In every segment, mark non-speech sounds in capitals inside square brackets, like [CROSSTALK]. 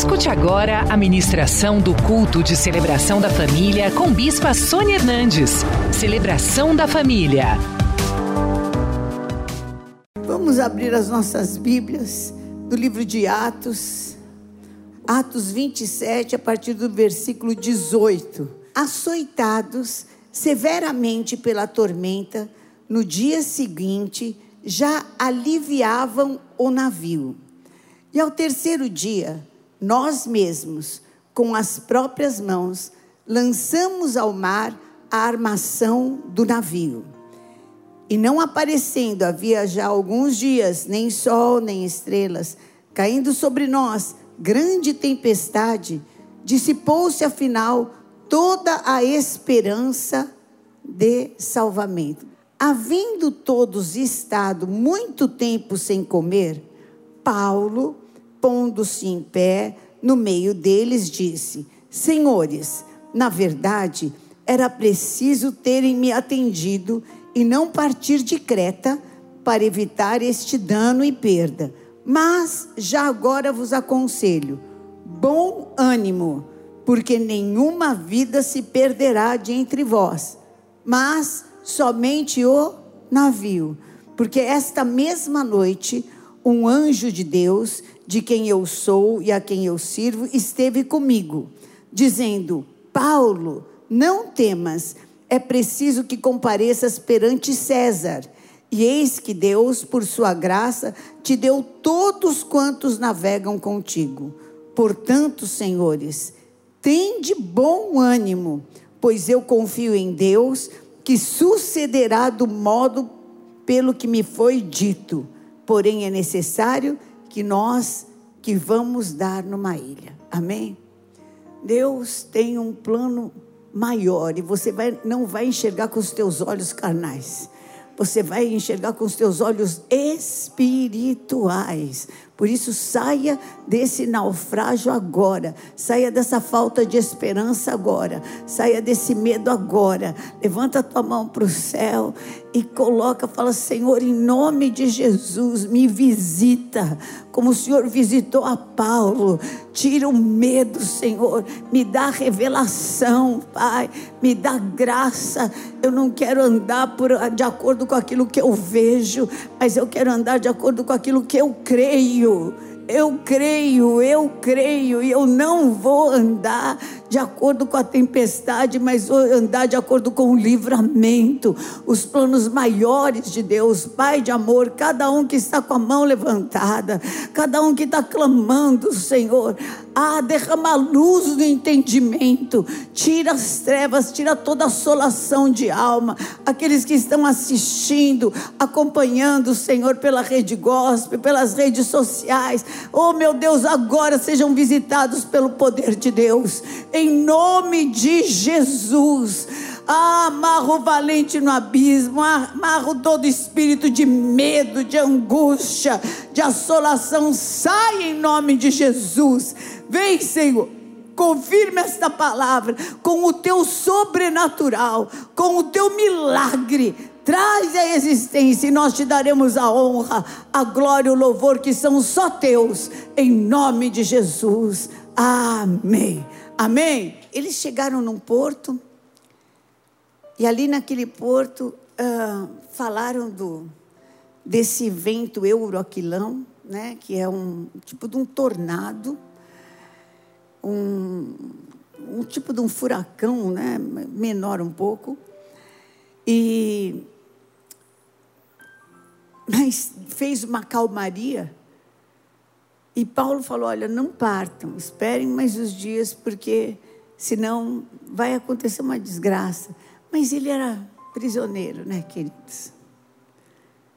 Escute agora a ministração do culto de celebração da família com Bispa Sônia Hernandes. Celebração da família. Vamos abrir as nossas Bíblias do livro de Atos, Atos 27, a partir do versículo 18. Açoitados severamente pela tormenta, no dia seguinte já aliviavam o navio. E ao terceiro dia, nós mesmos, com as próprias mãos, lançamos ao mar a armação do navio. E não aparecendo havia já alguns dias, nem sol, nem estrelas, caindo sobre nós grande tempestade, dissipou-se afinal toda a esperança de salvamento. Havendo todos estado muito tempo sem comer, Paulo pondo-se em pé no meio deles, disse: Senhores, na verdade, era preciso terem me atendido e não partir de Creta para evitar este dano e perda. Mas já agora vos aconselho: bom ânimo, porque nenhuma vida se perderá de entre vós, mas somente o navio. Porque esta mesma noite, um anjo de Deus de quem eu sou e a quem eu sirvo, esteve comigo, dizendo: Paulo, não temas, é preciso que compareças perante César. E eis que Deus, por sua graça, te deu todos quantos navegam contigo. Portanto, senhores, tende bom ânimo, pois eu confio em Deus, que sucederá do modo pelo que me foi dito. Porém, é necessário que nós que vamos dar numa ilha. Amém? Deus tem um plano maior e você vai, não vai enxergar com os teus olhos carnais. Você vai enxergar com os teus olhos espirituais. Por isso, saia desse naufrágio agora. Saia dessa falta de esperança agora. Saia desse medo agora. Levanta a tua mão para o céu e coloca, fala: Senhor, em nome de Jesus, me visita, como o Senhor visitou a Paulo. Tira o medo, Senhor. Me dá revelação, Pai. Me dá graça. Eu não quero andar por, de acordo com aquilo que eu vejo, mas eu quero andar de acordo com aquilo que eu creio eu creio, eu creio, e eu não vou andar de acordo com a tempestade, mas vou andar de acordo com o livramento, os planos maiores de Deus, Pai de amor, cada um que está com a mão levantada, cada um que está clamando, Senhor, ah, derrama a luz do entendimento, tira as trevas, tira toda a assolação de alma, aqueles que estão assistindo, acompanhando, Senhor, pela rede gospel, pelas redes sociais, oh meu Deus, agora sejam visitados pelo poder de Deus em nome de Jesus. Ah, amarro valente no abismo, amarro todo espírito de medo, de angústia, de assolação. Sai em nome de Jesus. Vem, Senhor. Confirma esta palavra com o teu sobrenatural, com o teu milagre. Traz a existência e nós te daremos a honra, a glória o louvor que são só teus, em nome de Jesus. Amém. Amém? Eles chegaram num porto, e ali naquele porto uh, falaram do, desse vento euroquilão, né, que é um tipo de um tornado, um, um tipo de um furacão, né, menor um pouco. E mas fez uma calmaria e Paulo falou: olha, não partam, esperem mais os dias, porque senão vai acontecer uma desgraça. Mas ele era prisioneiro, né, queridos?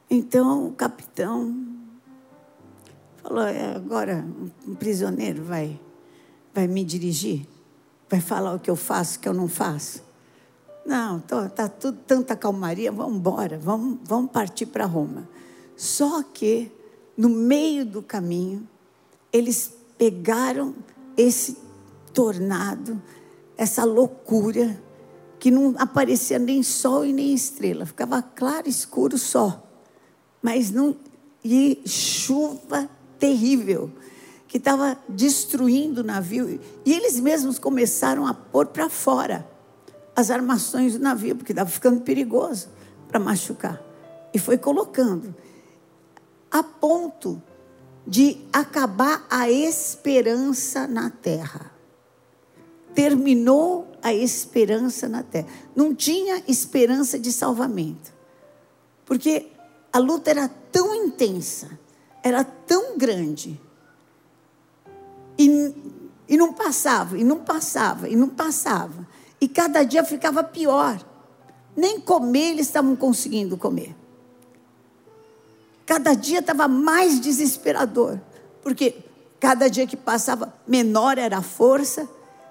Então o capitão falou: é, agora um prisioneiro vai, vai me dirigir? Vai falar o que eu faço, o que eu não faço? Não, está tá tudo tanta calmaria, vamos embora, vamos, vamos partir para Roma. Só que, no meio do caminho, eles pegaram esse tornado, essa loucura, que não aparecia nem sol e nem estrela, ficava claro, escuro só. Mas não. E chuva terrível, que estava destruindo o navio. E eles mesmos começaram a pôr para fora as armações do navio, porque estava ficando perigoso para machucar. E foi colocando, a ponto de acabar a esperança na terra. Terminou a esperança na terra. Não tinha esperança de salvamento. Porque a luta era tão intensa, era tão grande, e, e não passava, e não passava, e não passava. E cada dia ficava pior. Nem comer eles estavam conseguindo comer. Cada dia estava mais desesperador, porque cada dia que passava, menor era a força,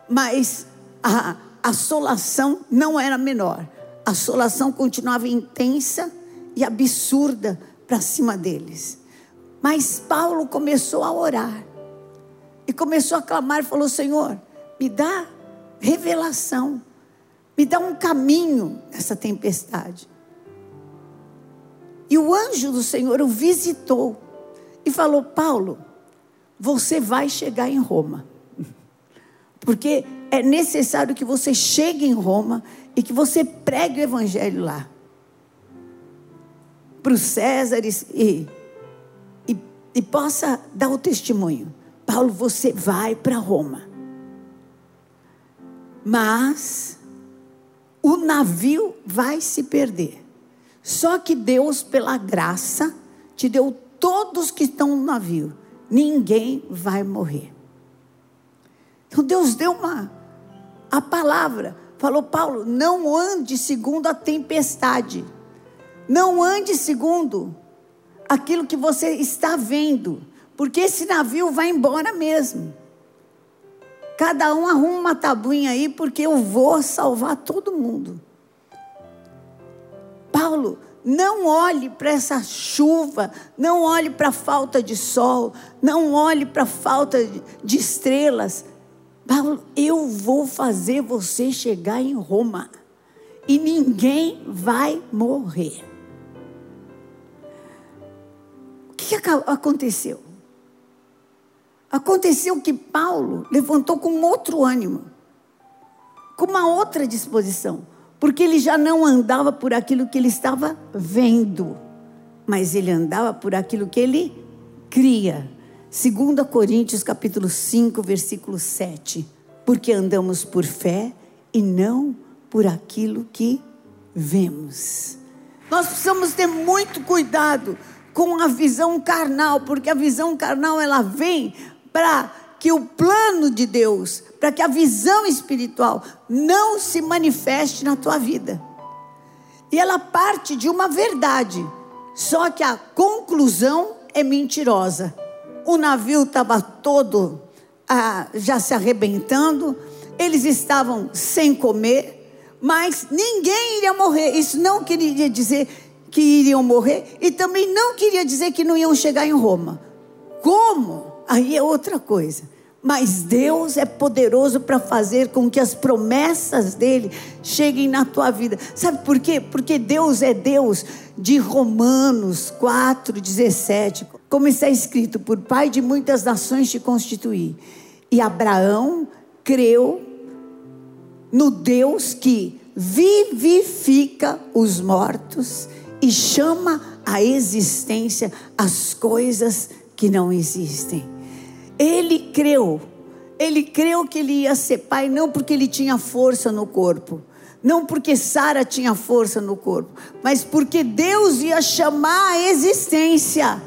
mas a assolação não era menor. A assolação continuava intensa e absurda para cima deles. Mas Paulo começou a orar e começou a clamar e falou: Senhor, me dá revelação, me dá um caminho nessa tempestade. E o anjo do Senhor o visitou e falou: Paulo, você vai chegar em Roma. [LAUGHS] Porque é necessário que você chegue em Roma e que você pregue o evangelho lá. Para os Césares e, e, e possa dar o testemunho. Paulo, você vai para Roma. Mas o navio vai se perder. Só que Deus, pela graça, te deu todos que estão no navio. Ninguém vai morrer. Então Deus deu uma a palavra. Falou Paulo, não ande segundo a tempestade. Não ande segundo aquilo que você está vendo, porque esse navio vai embora mesmo. Cada um arruma uma tabuinha aí, porque eu vou salvar todo mundo. Paulo, não olhe para essa chuva, não olhe para a falta de sol, não olhe para a falta de estrelas. Paulo, eu vou fazer você chegar em Roma e ninguém vai morrer. O que aconteceu? Aconteceu que Paulo levantou com outro ânimo, com uma outra disposição porque ele já não andava por aquilo que ele estava vendo, mas ele andava por aquilo que ele cria. 2 Coríntios capítulo 5, versículo 7. Porque andamos por fé e não por aquilo que vemos. Nós precisamos ter muito cuidado com a visão carnal, porque a visão carnal ela vem para que o plano de Deus, para que a visão espiritual não se manifeste na tua vida. E ela parte de uma verdade, só que a conclusão é mentirosa. O navio estava todo ah, já se arrebentando, eles estavam sem comer, mas ninguém iria morrer. Isso não queria dizer que iriam morrer e também não queria dizer que não iam chegar em Roma. Como? Aí é outra coisa. Mas Deus é poderoso para fazer com que as promessas dele cheguem na tua vida. Sabe por quê? Porque Deus é Deus de Romanos 4:17, como está escrito: "Por pai de muitas nações te constituí". E Abraão creu no Deus que vivifica os mortos e chama à existência as coisas que não existem. Ele creu. Ele creu que ele ia ser pai não porque ele tinha força no corpo, não porque Sara tinha força no corpo, mas porque Deus ia chamar a existência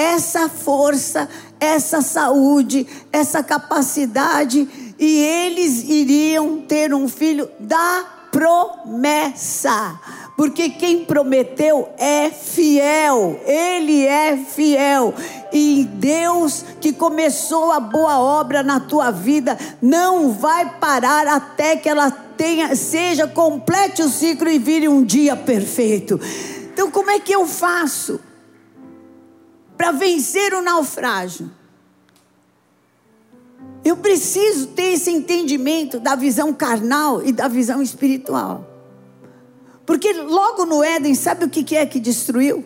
essa força, essa saúde, essa capacidade, e eles iriam ter um filho da promessa porque quem prometeu é fiel, ele é fiel. E Deus que começou a boa obra na tua vida não vai parar até que ela tenha, seja complete o ciclo e vire um dia perfeito. Então, como é que eu faço para vencer o naufrágio? Eu preciso ter esse entendimento da visão carnal e da visão espiritual. Porque logo no Éden, sabe o que é que destruiu?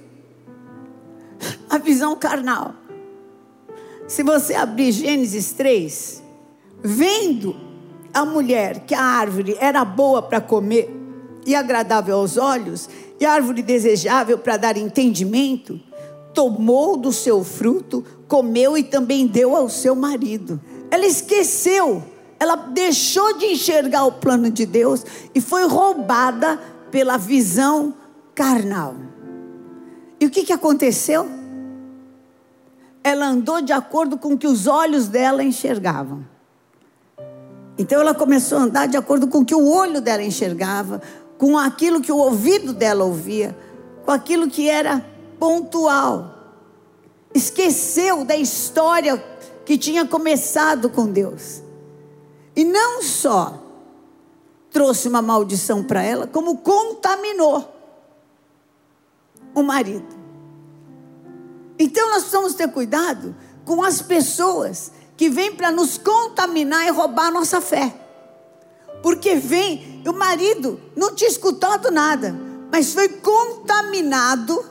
A visão carnal. Se você abrir Gênesis 3, vendo a mulher que a árvore era boa para comer e agradável aos olhos, e árvore desejável para dar entendimento, tomou do seu fruto, comeu e também deu ao seu marido. Ela esqueceu, ela deixou de enxergar o plano de Deus e foi roubada pela visão carnal. E o que, que aconteceu? Ela andou de acordo com o que os olhos dela enxergavam. Então ela começou a andar de acordo com o que o olho dela enxergava, com aquilo que o ouvido dela ouvia, com aquilo que era pontual. Esqueceu da história que tinha começado com Deus. E não só trouxe uma maldição para ela, como contaminou o marido. Então nós precisamos ter cuidado com as pessoas que vêm para nos contaminar e roubar a nossa fé. Porque vem, o marido não tinha escutado nada, mas foi contaminado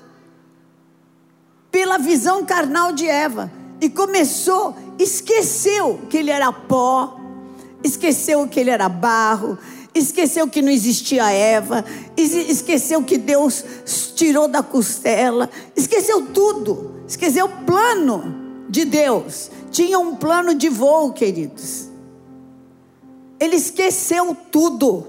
pela visão carnal de Eva e começou, esqueceu que ele era pó, esqueceu que ele era barro, esqueceu que não existia Eva, esqueceu que Deus tirou da costela, esqueceu tudo, esqueceu o plano de Deus. Tinha um plano de voo, queridos. Ele esqueceu tudo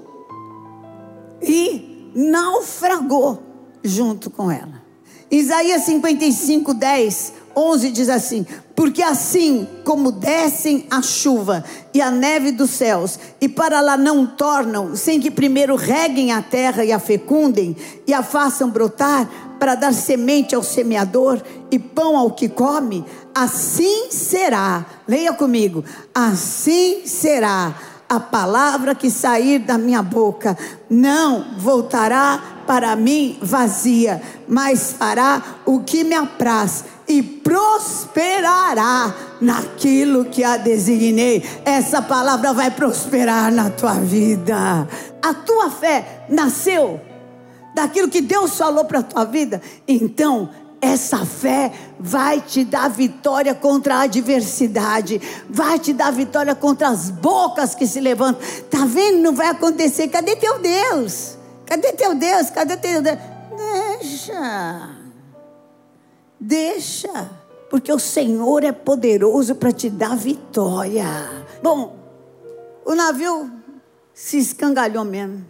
e naufragou junto com ela. Isaías 55, 10, 11 diz assim: Porque assim como descem a chuva e a neve dos céus, e para lá não tornam, sem que primeiro reguem a terra e a fecundem, e a façam brotar, para dar semente ao semeador e pão ao que come, assim será, leia comigo, assim será a palavra que sair da minha boca. Não voltará para mim vazia, mas fará o que me apraz e prosperará naquilo que a designei. Essa palavra vai prosperar na tua vida. A tua fé nasceu daquilo que Deus falou para a tua vida. Então, essa fé vai te dar vitória contra a adversidade, vai te dar vitória contra as bocas que se levantam. Tá vendo? Não vai acontecer. Cadê teu Deus? Cadê teu Deus? Cadê teu Deus? Deixa. Deixa. Porque o Senhor é poderoso para te dar vitória. Bom, o navio se escangalhou mesmo.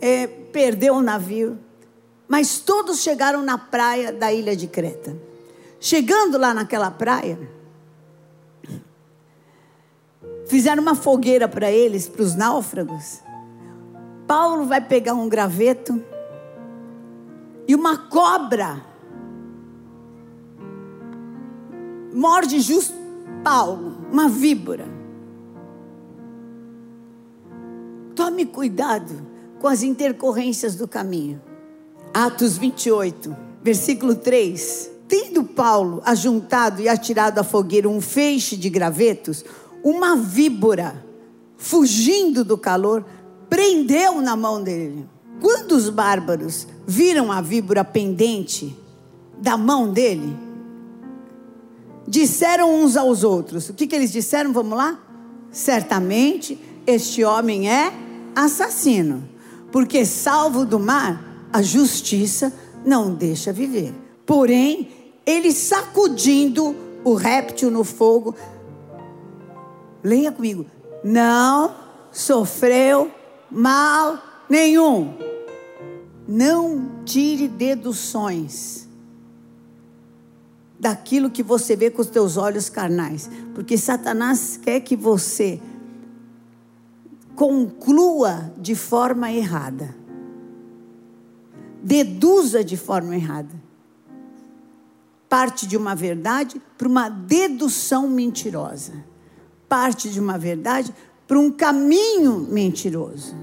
É, perdeu o navio mas todos chegaram na praia da ilha de Creta. Chegando lá naquela praia, fizeram uma fogueira para eles, para os náufragos. Paulo vai pegar um graveto e uma cobra morde justo Paulo, uma víbora. Tome cuidado com as intercorrências do caminho. Atos 28, versículo 3. Tendo Paulo ajuntado e atirado à fogueira um feixe de gravetos, uma víbora, fugindo do calor, prendeu na mão dele. Quando os bárbaros viram a víbora pendente da mão dele, disseram uns aos outros: O que, que eles disseram? Vamos lá? Certamente este homem é assassino, porque salvo do mar a justiça não deixa viver. Porém, ele sacudindo o réptil no fogo, leia comigo, não sofreu mal nenhum. Não tire deduções daquilo que você vê com os teus olhos carnais, porque Satanás quer que você conclua de forma errada deduza de forma errada. Parte de uma verdade para uma dedução mentirosa. Parte de uma verdade para um caminho mentiroso.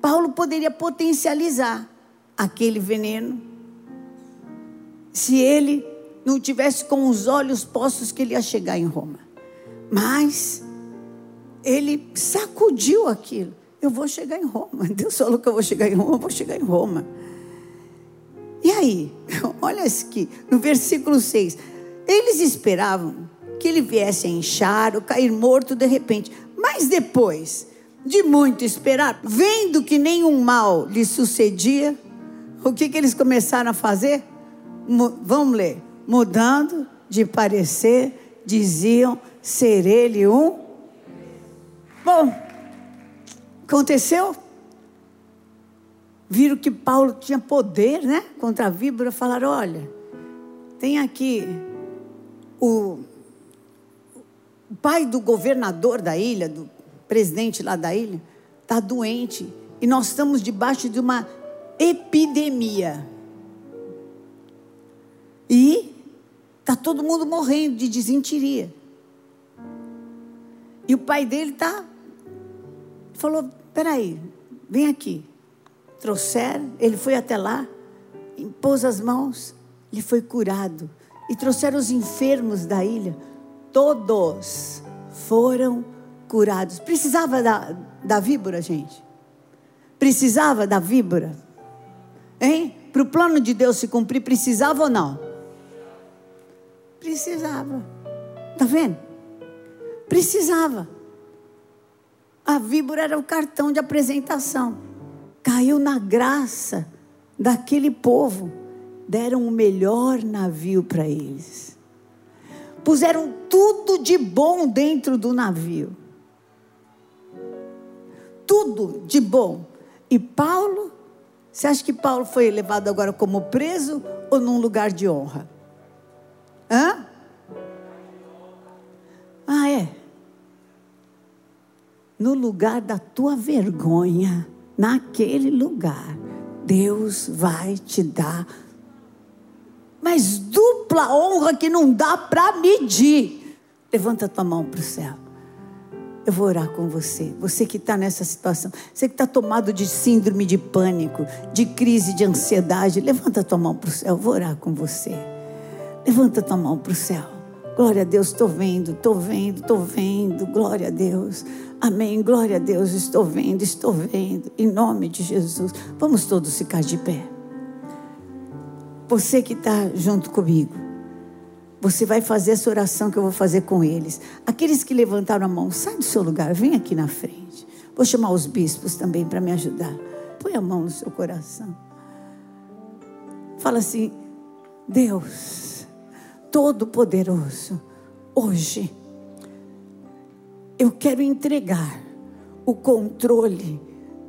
Paulo poderia potencializar aquele veneno se ele não tivesse com os olhos postos que ele ia chegar em Roma. Mas ele sacudiu aquilo eu vou chegar em Roma. [LAUGHS] Deus falou que eu vou chegar em Roma, eu vou chegar em Roma. E aí, [LAUGHS] olha aqui, no versículo 6. Eles esperavam que ele viesse a inchar ou cair morto de repente. Mas depois de muito esperar, vendo que nenhum mal lhe sucedia, o que, que eles começaram a fazer? vamos ler. Mudando de parecer, diziam ser ele um. Bom, aconteceu? Viram que Paulo tinha poder, né? Contra a víbora, falaram: olha, tem aqui o, o pai do governador da ilha, do presidente lá da ilha, está doente. E nós estamos debaixo de uma epidemia. E está todo mundo morrendo de desinteria. E o pai dele tá falou: peraí, vem aqui. Trouxeram, ele foi até lá, impôs as mãos, ele foi curado. E trouxeram os enfermos da ilha, todos foram curados. Precisava da, da víbora, gente? Precisava da víbora? Hein? Para o plano de Deus se cumprir, precisava ou não? Precisava. Está vendo? Precisava. A víbora era o cartão de apresentação. Caiu na graça daquele povo. Deram o melhor navio para eles. Puseram tudo de bom dentro do navio. Tudo de bom. E Paulo, você acha que Paulo foi levado agora como preso ou num lugar de honra? Hã? Ah, é? No lugar da tua vergonha, naquele lugar, Deus vai te dar. Mas dupla honra que não dá para medir. Levanta tua mão para o céu. Eu vou orar com você. Você que está nessa situação. Você que está tomado de síndrome de pânico, de crise de ansiedade. Levanta tua mão para o céu. Eu vou orar com você. Levanta tua mão para o céu. Glória a Deus, estou vendo, estou vendo, estou vendo. Glória a Deus. Amém. Glória a Deus, estou vendo, estou vendo. Em nome de Jesus. Vamos todos ficar de pé. Você que está junto comigo. Você vai fazer essa oração que eu vou fazer com eles. Aqueles que levantaram a mão, sai do seu lugar, vem aqui na frente. Vou chamar os bispos também para me ajudar. Põe a mão no seu coração. Fala assim: Deus Todo-Poderoso, hoje, eu quero entregar o controle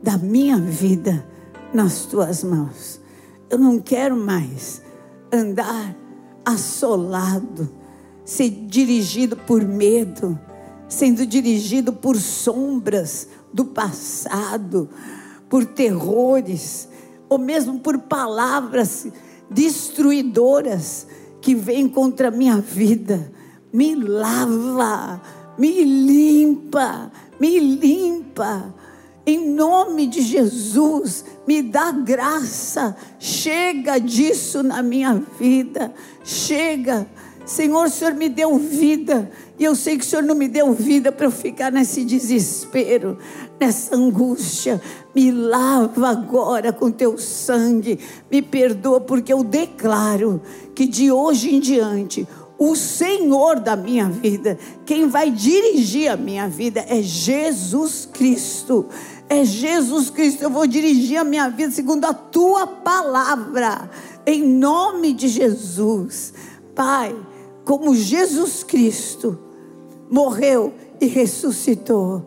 da minha vida nas tuas mãos. Eu não quero mais andar assolado, ser dirigido por medo, sendo dirigido por sombras do passado, por terrores, ou mesmo por palavras destruidoras que vem contra a minha vida, me lava, me limpa, me limpa. Em nome de Jesus, me dá graça. Chega disso na minha vida. Chega. Senhor, o Senhor me deu vida. E eu sei que o Senhor não me deu vida para eu ficar nesse desespero, nessa angústia. Me lava agora com teu sangue. Me perdoa, porque eu declaro que de hoje em diante, o Senhor da minha vida, quem vai dirigir a minha vida é Jesus Cristo. É Jesus Cristo. Eu vou dirigir a minha vida segundo a tua palavra. Em nome de Jesus. Pai, como Jesus Cristo morreu e ressuscitou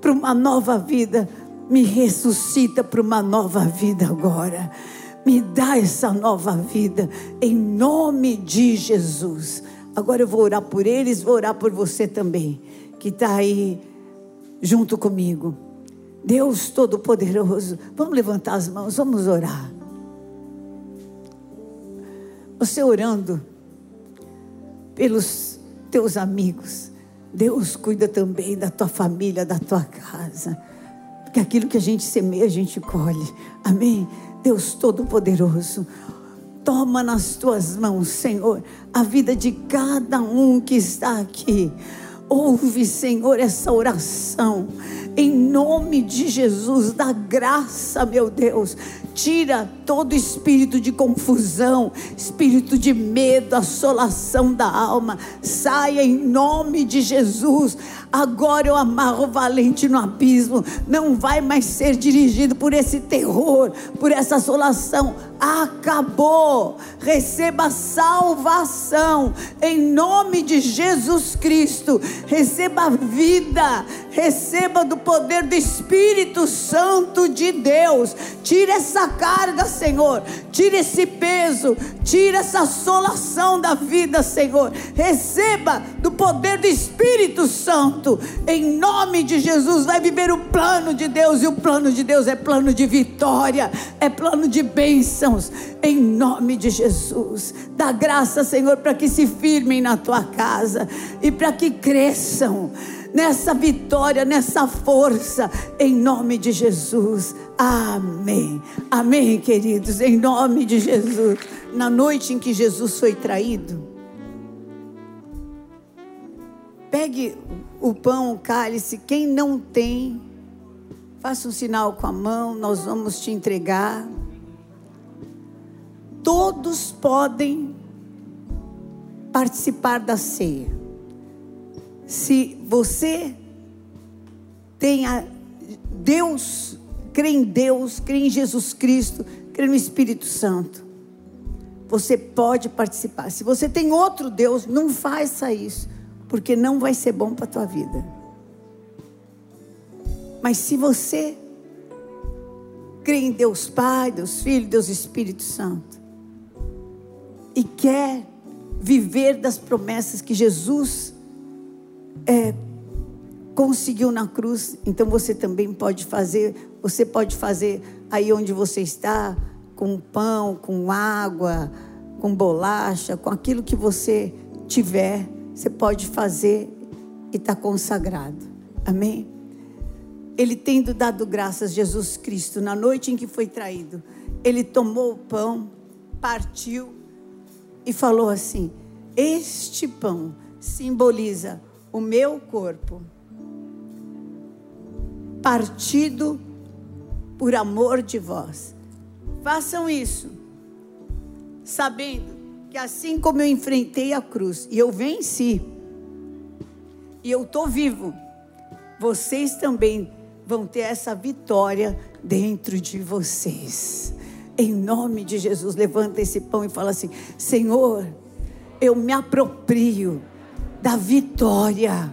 para uma nova vida, me ressuscita para uma nova vida agora. Me dá essa nova vida, em nome de Jesus. Agora eu vou orar por eles, vou orar por você também, que está aí junto comigo. Deus Todo-Poderoso, vamos levantar as mãos, vamos orar. Você orando pelos teus amigos, Deus cuida também da tua família, da tua casa. Porque aquilo que a gente semeia, a gente colhe. Amém? Deus Todo-Poderoso, toma nas tuas mãos, Senhor, a vida de cada um que está aqui. Ouve, Senhor, essa oração. Em nome de Jesus, da graça, meu Deus, tira todo espírito de confusão, espírito de medo, assolação da alma. Saia em nome de Jesus. Agora eu amarro o valente no abismo. Não vai mais ser dirigido por esse terror, por essa assolação. Acabou. Receba salvação em nome de Jesus Cristo. Receba vida. Receba do poder do Espírito Santo de Deus. Tira essa carga, Senhor. Tira esse peso. Tira essa assolação da vida, Senhor. Receba do poder do Espírito Santo em nome de Jesus, vai viver o plano de Deus, e o plano de Deus é plano de vitória, é plano de bênçãos, em nome de Jesus. Dá graça, Senhor, para que se firmem na tua casa e para que cresçam nessa vitória, nessa força, em nome de Jesus. Amém. Amém, queridos, em nome de Jesus. Na noite em que Jesus foi traído, pegue o pão, o cálice. Quem não tem, faça um sinal com a mão, nós vamos te entregar. Todos podem participar da ceia. Se você tem a Deus, crê em Deus, crê em Jesus Cristo, crê no Espírito Santo, você pode participar. Se você tem outro Deus, não faça isso porque não vai ser bom para a tua vida. Mas se você crê em Deus Pai, Deus Filho, Deus Espírito Santo, e quer viver das promessas que Jesus é, conseguiu na cruz, então você também pode fazer, você pode fazer aí onde você está, com pão, com água, com bolacha, com aquilo que você tiver você pode fazer e está consagrado. Amém? Ele tendo dado graças a Jesus Cristo na noite em que foi traído, ele tomou o pão, partiu e falou assim: Este pão simboliza o meu corpo, partido por amor de vós. Façam isso, sabendo que assim como eu enfrentei a cruz e eu venci, e eu estou vivo, vocês também vão ter essa vitória dentro de vocês. Em nome de Jesus, levanta esse pão e fala assim: Senhor, eu me aproprio da vitória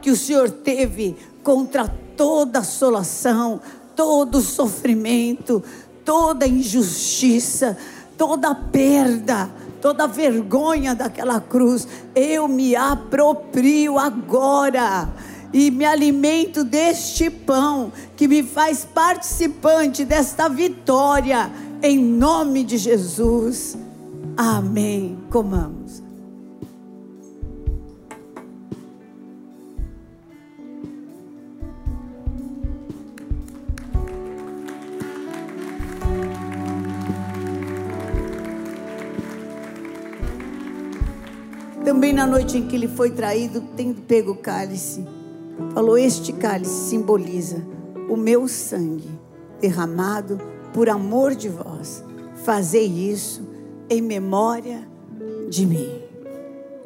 que o Senhor teve contra toda assolação, todo sofrimento, toda injustiça, toda perda toda vergonha daquela cruz, eu me aproprio agora e me alimento deste pão que me faz participante desta vitória, em nome de Jesus. Amém. Comamos. Também na noite em que ele foi traído, tendo pego o cálice, falou: Este cálice simboliza o meu sangue derramado por amor de vós. Fazei isso em memória de mim.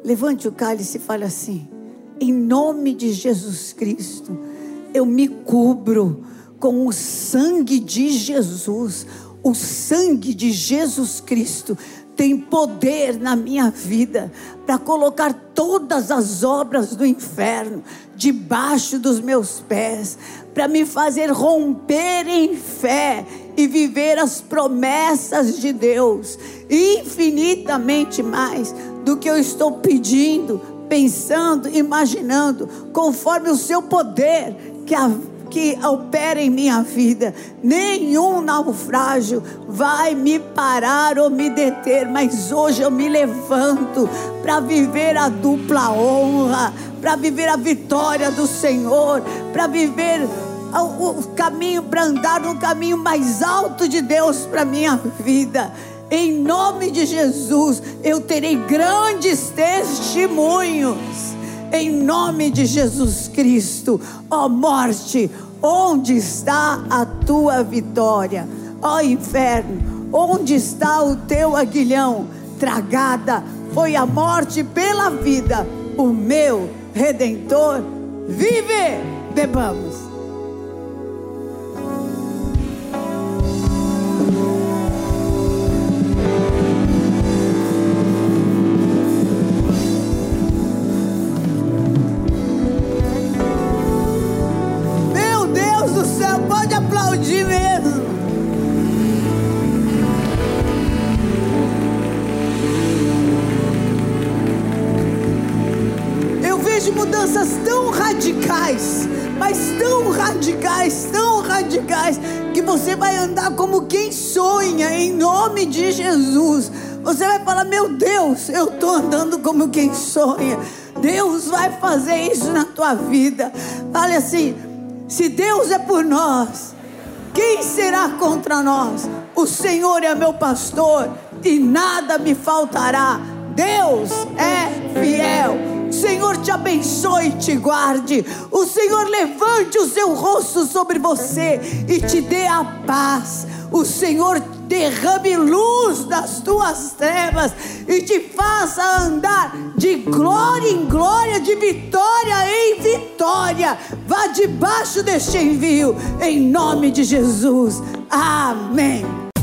Levante o cálice e fale assim: Em nome de Jesus Cristo, eu me cubro com o sangue de Jesus. O sangue de Jesus Cristo tem poder na minha vida para colocar todas as obras do inferno debaixo dos meus pés, para me fazer romper em fé e viver as promessas de Deus, infinitamente mais do que eu estou pedindo, pensando, imaginando, conforme o seu poder que a que opera em minha vida. Nenhum naufrágio vai me parar ou me deter, mas hoje eu me levanto para viver a dupla honra, para viver a vitória do Senhor, para viver o caminho, para andar no caminho mais alto de Deus para minha vida. Em nome de Jesus, eu terei grandes testemunhos em nome de Jesus Cristo. Ó oh, morte, onde está a tua vitória? Ó inferno, onde está o teu aguilhão? Tragada foi a morte pela vida, o meu redentor vive. Bebamos. Nome de Jesus. Você vai falar: Meu Deus, eu estou andando como quem sonha. Deus vai fazer isso na tua vida. Fale assim: se Deus é por nós, quem será contra nós? O Senhor é meu pastor e nada me faltará. Deus é fiel. O Senhor te abençoe e te guarde. O Senhor levante o seu rosto sobre você e te dê a paz. O Senhor derrame luz das tuas trevas e te faça andar de glória em glória, de vitória em vitória. Vá debaixo deste envio, em nome de Jesus. Amém.